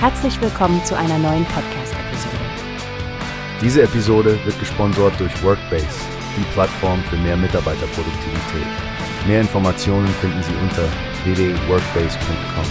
Herzlich willkommen zu einer neuen Podcast-Episode. Diese Episode wird gesponsert durch Workbase, die Plattform für mehr Mitarbeiterproduktivität. Mehr Informationen finden Sie unter www.workbase.com.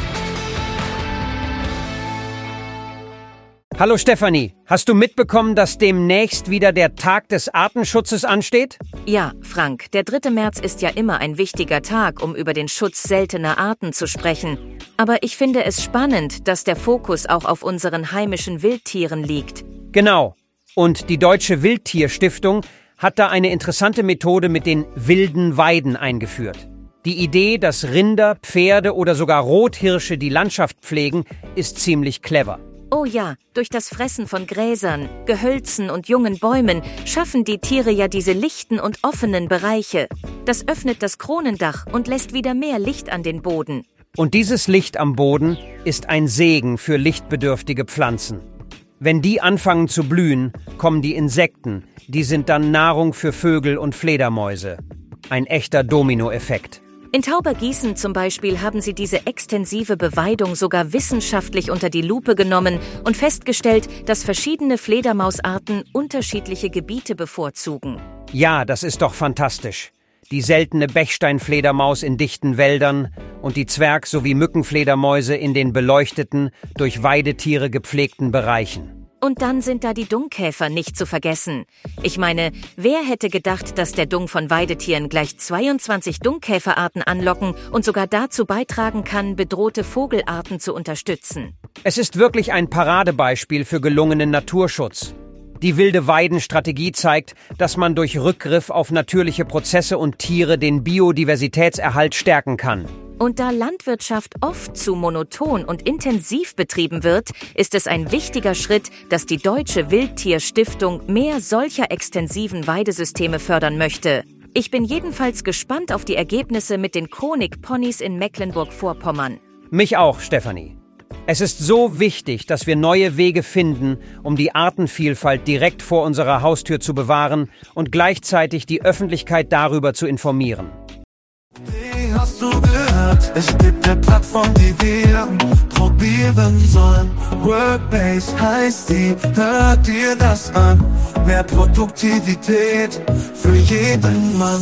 Hallo Stefanie, hast du mitbekommen, dass demnächst wieder der Tag des Artenschutzes ansteht? Ja, Frank, der 3. März ist ja immer ein wichtiger Tag, um über den Schutz seltener Arten zu sprechen. Aber ich finde es spannend, dass der Fokus auch auf unseren heimischen Wildtieren liegt. Genau. Und die Deutsche Wildtierstiftung hat da eine interessante Methode mit den wilden Weiden eingeführt. Die Idee, dass Rinder, Pferde oder sogar Rothirsche die Landschaft pflegen, ist ziemlich clever. Oh ja, durch das Fressen von Gräsern, Gehölzen und jungen Bäumen schaffen die Tiere ja diese lichten und offenen Bereiche. Das öffnet das Kronendach und lässt wieder mehr Licht an den Boden. Und dieses Licht am Boden ist ein Segen für lichtbedürftige Pflanzen. Wenn die anfangen zu blühen, kommen die Insekten, die sind dann Nahrung für Vögel und Fledermäuse. Ein echter Dominoeffekt. In Taubergießen zum Beispiel haben sie diese extensive Beweidung sogar wissenschaftlich unter die Lupe genommen und festgestellt, dass verschiedene Fledermausarten unterschiedliche Gebiete bevorzugen. Ja, das ist doch fantastisch. Die seltene Bechsteinfledermaus in dichten Wäldern und die Zwerg- sowie Mückenfledermäuse in den beleuchteten, durch Weidetiere gepflegten Bereichen. Und dann sind da die Dungkäfer nicht zu vergessen. Ich meine, wer hätte gedacht, dass der Dung von Weidetieren gleich 22 Dungkäferarten anlocken und sogar dazu beitragen kann, bedrohte Vogelarten zu unterstützen? Es ist wirklich ein Paradebeispiel für gelungenen Naturschutz. Die wilde Weidenstrategie zeigt, dass man durch Rückgriff auf natürliche Prozesse und Tiere den Biodiversitätserhalt stärken kann. Und da Landwirtschaft oft zu monoton und intensiv betrieben wird, ist es ein wichtiger Schritt, dass die Deutsche Wildtierstiftung mehr solcher extensiven Weidesysteme fördern möchte. Ich bin jedenfalls gespannt auf die Ergebnisse mit den Konig-Ponys in Mecklenburg-Vorpommern. Mich auch, Stefanie. Es ist so wichtig, dass wir neue Wege finden, um die Artenvielfalt direkt vor unserer Haustür zu bewahren und gleichzeitig die Öffentlichkeit darüber zu informieren. Wie hast du gehört? Es gibt eine Plattform, die wir probieren sollen. Workbase heißt die, hört dir das an. Mehr Produktivität für jeden Mann.